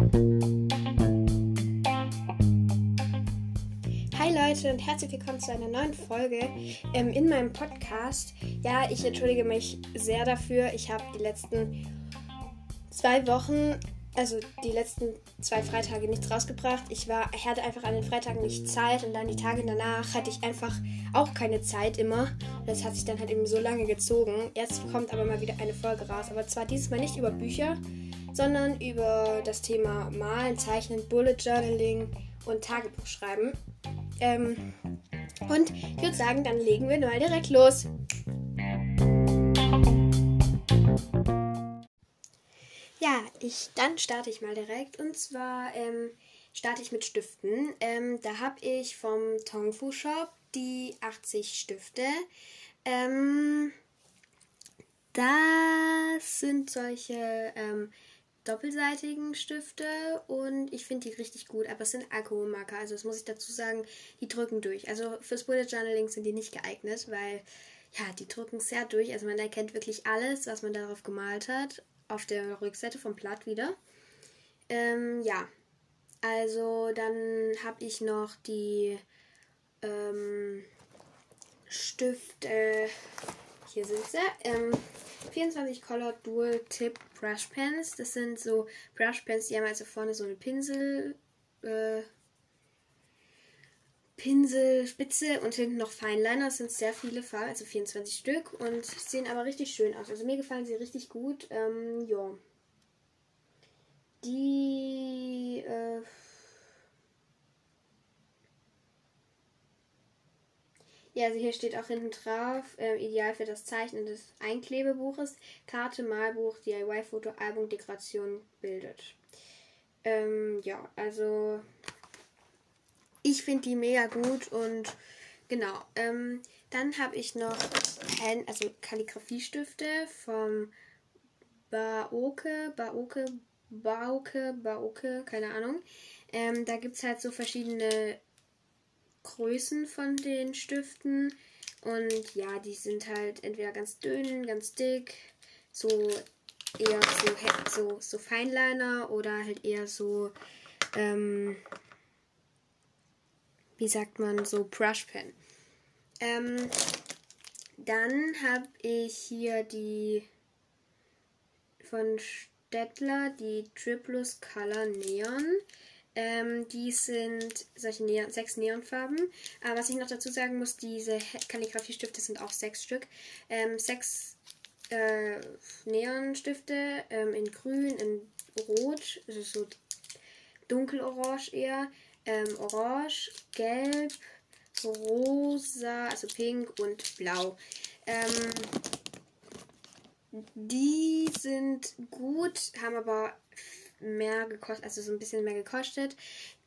Hi Leute und herzlich willkommen zu einer neuen Folge ähm, in meinem Podcast. Ja, ich entschuldige mich sehr dafür. Ich habe die letzten zwei Wochen, also die letzten zwei Freitage nichts rausgebracht. Ich war, ich hatte einfach an den Freitagen nicht Zeit und dann die Tage danach hatte ich einfach auch keine Zeit immer. Das hat sich dann halt eben so lange gezogen. Jetzt kommt aber mal wieder eine Folge raus. Aber zwar dieses Mal nicht über Bücher, sondern über das Thema Malen, Zeichnen, Bullet Journaling und Tagebuch schreiben. Ähm, und ich würde sagen, dann legen wir mal direkt los. Ja, ich, dann starte ich mal direkt. Und zwar ähm, starte ich mit Stiften. Ähm, da habe ich vom Tongfu Shop die 80 Stifte. Ähm, das sind solche ähm, doppelseitigen Stifte und ich finde die richtig gut, aber es sind Alkoholmarker, also das muss ich dazu sagen, die drücken durch. Also fürs Bullet Journaling sind die nicht geeignet, weil ja, die drücken sehr durch, also man erkennt wirklich alles, was man darauf gemalt hat, auf der Rückseite vom Blatt wieder. Ähm, ja, also dann habe ich noch die ähm, Stifte, hier sind sie, ähm, 24 Color Dual Tip Brush Pens. Das sind so Brush Pens, die haben also vorne so eine Pinsel, äh, Pinselspitze und hinten noch Feinliner. Das sind sehr viele Farben, also 24 Stück und sehen aber richtig schön aus. Also mir gefallen sie richtig gut. Ähm, ja. Die, äh, Ja, also hier steht auch hinten drauf, äh, ideal für das Zeichnen des Einklebebuches, Karte, Malbuch, DIY-Foto, Album, Dekoration bildet. Ähm, ja, also ich finde die mega gut und genau. Ähm, dann habe ich noch Pen, also Kalligrafiestifte vom Baoke, Baoke, Baoke, Baoke, keine Ahnung. Ähm, da gibt es halt so verschiedene Größen von den Stiften. Und ja, die sind halt entweder ganz dünn, ganz dick, so eher so, so, so Feinliner oder halt eher so, ähm, wie sagt man, so Brushpen. Ähm, dann habe ich hier die von Stettler, die Triplus Color Neon. Ähm, die sind solche Neon, sechs Neonfarben. Aber was ich noch dazu sagen muss, diese Kalligrafiestifte sind auch sechs Stück. Ähm, sechs äh, Neonstifte ähm, in grün, in rot, also so dunkelorange eher, ähm, orange, gelb, rosa, also pink und blau. Ähm, die sind gut, haben aber mehr gekostet, also so ein bisschen mehr gekostet.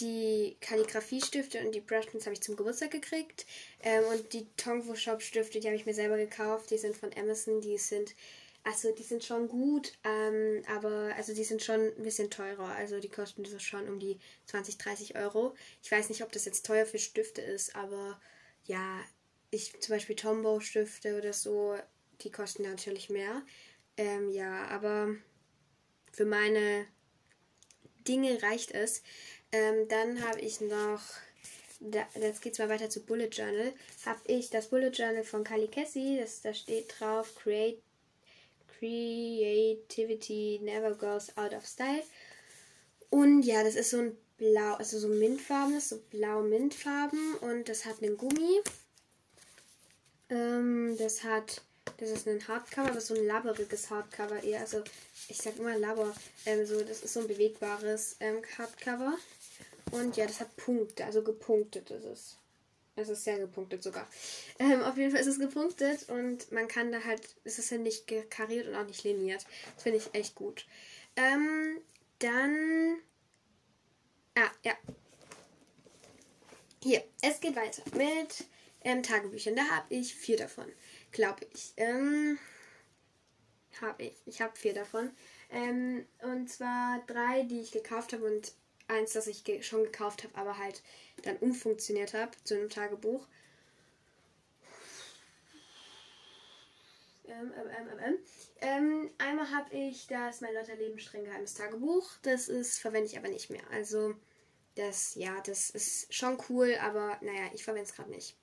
Die Kalligrafiestifte und die Brushpens habe ich zum Geburtstag gekriegt. Ähm, und die Tongfu Shop Stifte, die habe ich mir selber gekauft. Die sind von Amazon, die sind, also die sind schon gut, ähm, aber also die sind schon ein bisschen teurer. Also die kosten so schon um die 20, 30 Euro. Ich weiß nicht, ob das jetzt teuer für Stifte ist, aber ja, ich zum Beispiel Tombow Stifte oder so, die kosten natürlich mehr. Ähm, ja, aber für meine Dinge reicht es. Ähm, dann habe ich noch, da, jetzt geht es mal weiter zu Bullet Journal, habe ich das Bullet Journal von Kali Cassie, das, da steht drauf, Create, Creativity never goes out of style. Und ja, das ist so ein blau, also so mintfarbenes, so blau-mintfarben und das hat einen Gummi. Ähm, das hat das ist ein Hardcover, aber so ein labberiges Hardcover eher. Also ich sag immer Labber. Ähm, so, das ist so ein bewegbares ähm, Hardcover. Und ja, das hat Punkte, also gepunktet ist es. Es ist sehr gepunktet sogar. Ähm, auf jeden Fall ist es gepunktet und man kann da halt, es ist ja nicht kariert und auch nicht liniert. Das finde ich echt gut. Ähm, dann. Ah, ja. Hier, es geht weiter mit ähm, Tagebüchern. Da habe ich vier davon. Glaube ich. Ähm, habe ich. Ich habe vier davon. Ähm, und zwar drei, die ich gekauft habe und eins, das ich ge schon gekauft habe, aber halt dann umfunktioniert habe zu einem Tagebuch. Ähm, ähm, ähm, ähm, Ähm, einmal habe ich das Mein Lotter Leben streng geheimes Tagebuch. Das ist, verwende ich aber nicht mehr. Also, das, ja, das ist schon cool, aber naja, ich verwende es gerade nicht.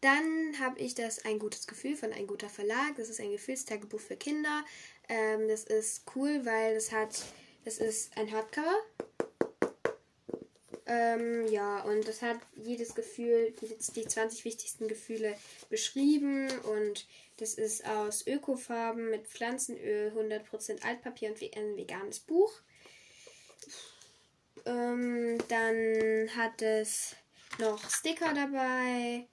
Dann habe ich das Ein gutes Gefühl von Ein guter Verlag. Das ist ein Gefühlstagebuch für Kinder. Ähm, das ist cool, weil es hat, das ist ein Hardcover. Ähm, ja, und das hat jedes Gefühl, die, die 20 wichtigsten Gefühle beschrieben und das ist aus Ökofarben mit Pflanzenöl, 100% Altpapier und ein veganes Buch. Ähm, dann hat es noch Sticker dabei.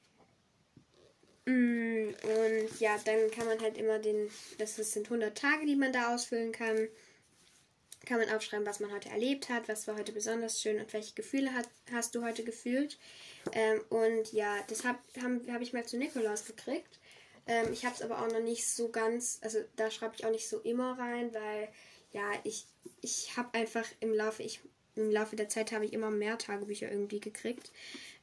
Mm, und ja, dann kann man halt immer den, das sind 100 Tage, die man da ausfüllen kann. Kann man aufschreiben, was man heute erlebt hat, was war heute besonders schön und welche Gefühle hat, hast du heute gefühlt. Ähm, und ja, das habe hab ich mal zu Nikolaus gekriegt. Ähm, ich habe es aber auch noch nicht so ganz, also da schreibe ich auch nicht so immer rein, weil ja, ich, ich habe einfach im Laufe, ich, im Laufe der Zeit habe ich immer mehr Tagebücher irgendwie gekriegt.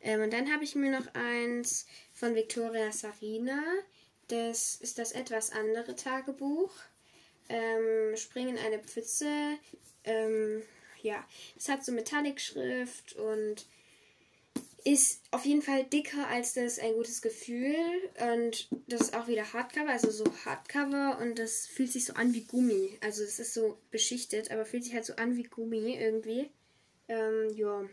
Ähm, und dann habe ich mir noch eins von Victoria Sarina. Das ist das etwas andere Tagebuch. Ähm, Springen in eine Pfütze. Ähm, ja, es hat so Metallic-Schrift und ist auf jeden Fall dicker als das ein gutes Gefühl. Und das ist auch wieder Hardcover, also so Hardcover und das fühlt sich so an wie Gummi. Also es ist so beschichtet, aber fühlt sich halt so an wie Gummi irgendwie. Ähm, ja.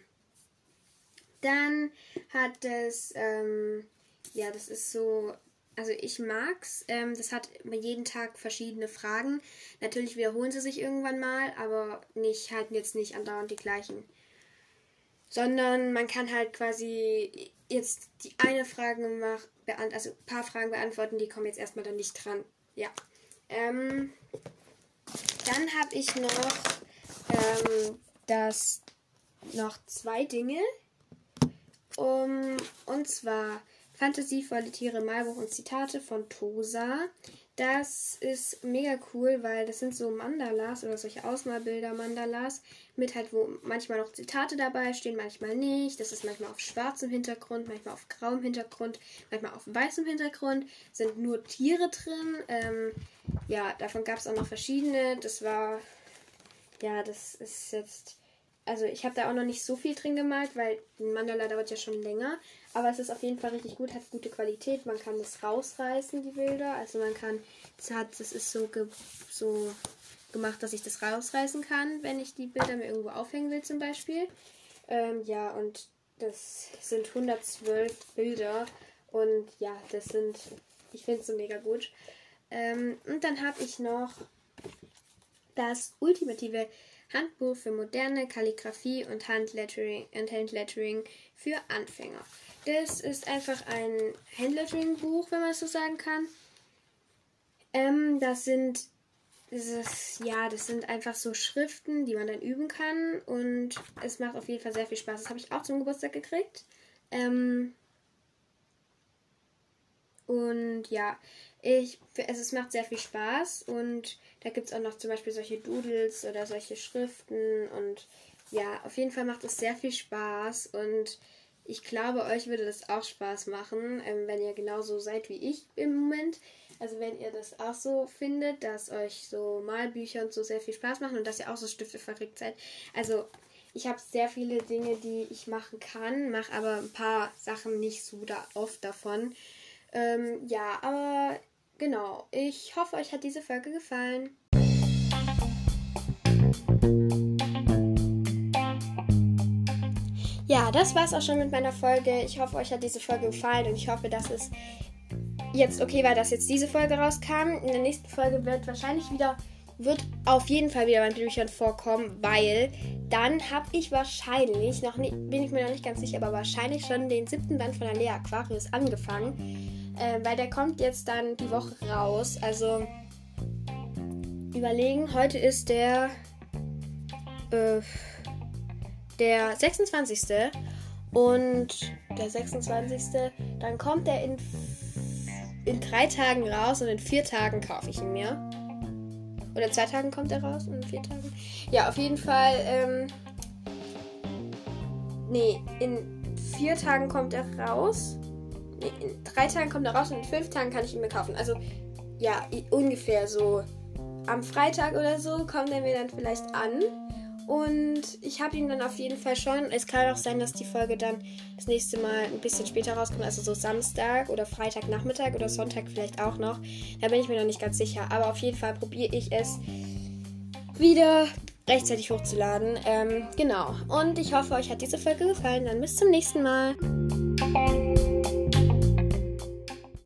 Dann hat es, ähm, ja, das ist so, also ich mag's. Ähm, das hat jeden Tag verschiedene Fragen. Natürlich wiederholen sie sich irgendwann mal, aber nicht halt jetzt nicht andauernd die gleichen. Sondern man kann halt quasi jetzt die eine Frage machen, also ein paar Fragen beantworten, die kommen jetzt erstmal dann nicht dran. Ja. Ähm, dann habe ich noch ähm, das noch zwei Dinge, um, und zwar Fantasievolle Tiere, Malbuch und Zitate von Tosa. Das ist mega cool, weil das sind so Mandalas oder solche Ausmalbilder Mandalas mit halt, wo manchmal noch Zitate dabei stehen, manchmal nicht. Das ist manchmal auf schwarzem Hintergrund, manchmal auf grauem Hintergrund, manchmal auf weißem Hintergrund. Sind nur Tiere drin. Ähm, ja, davon gab es auch noch verschiedene. Das war, ja, das ist jetzt also ich habe da auch noch nicht so viel drin gemalt, weil ein Mandala dauert ja schon länger. Aber es ist auf jeden Fall richtig gut, hat gute Qualität. Man kann das rausreißen, die Bilder. Also man kann, das hat, das ist so, ge, so gemacht, dass ich das rausreißen kann, wenn ich die Bilder mir irgendwo aufhängen will zum Beispiel. Ähm, ja, und das sind 112 Bilder. Und ja, das sind, ich finde es so mega gut. Ähm, und dann habe ich noch das ultimative Handbuch für moderne Kalligrafie und Handlettering, und Handlettering für Anfänger. Das ist einfach ein Handlettering-Buch, wenn man es so sagen kann. Ähm, das sind das, ja, das sind einfach so Schriften, die man dann üben kann und es macht auf jeden Fall sehr viel Spaß. Das habe ich auch zum Geburtstag gekriegt. Ähm, und ja, ich, also es macht sehr viel Spaß und da gibt es auch noch zum Beispiel solche Doodles oder solche Schriften und ja, auf jeden Fall macht es sehr viel Spaß und ich glaube, euch würde das auch Spaß machen, ähm, wenn ihr genauso seid wie ich im Moment. Also wenn ihr das auch so findet, dass euch so Malbücher und so sehr viel Spaß machen und dass ihr auch so Stifte verrückt seid. Also ich habe sehr viele Dinge, die ich machen kann, mache aber ein paar Sachen nicht so da oft davon. Ähm, ja, aber genau. Ich hoffe, euch hat diese Folge gefallen. Ja, das war's auch schon mit meiner Folge. Ich hoffe, euch hat diese Folge gefallen und ich hoffe, dass es jetzt okay war, dass jetzt diese Folge rauskam. In der nächsten Folge wird wahrscheinlich wieder, wird auf jeden Fall wieder mein Büchern vorkommen, weil dann habe ich wahrscheinlich, noch nicht, bin ich mir noch nicht ganz sicher, aber wahrscheinlich schon den siebten Band von der Lea Aquarius angefangen äh, weil der kommt jetzt dann die Woche raus. Also überlegen, heute ist der äh, der 26. Und der 26. Dann kommt er in, in drei Tagen raus und in vier Tagen kaufe ich ihn mir. Oder in zwei Tagen kommt er raus und in vier Tagen. Ja, auf jeden Fall. Ähm, nee, in vier Tagen kommt er raus in drei Tagen kommt er raus und in fünf Tagen kann ich ihn mir kaufen. Also ja, ungefähr so am Freitag oder so kommt er mir dann vielleicht an. Und ich habe ihn dann auf jeden Fall schon. Es kann auch sein, dass die Folge dann das nächste Mal ein bisschen später rauskommt. Also so Samstag oder Freitagnachmittag oder Sonntag vielleicht auch noch. Da bin ich mir noch nicht ganz sicher. Aber auf jeden Fall probiere ich es wieder rechtzeitig hochzuladen. Ähm, genau. Und ich hoffe, euch hat diese Folge gefallen. Dann bis zum nächsten Mal.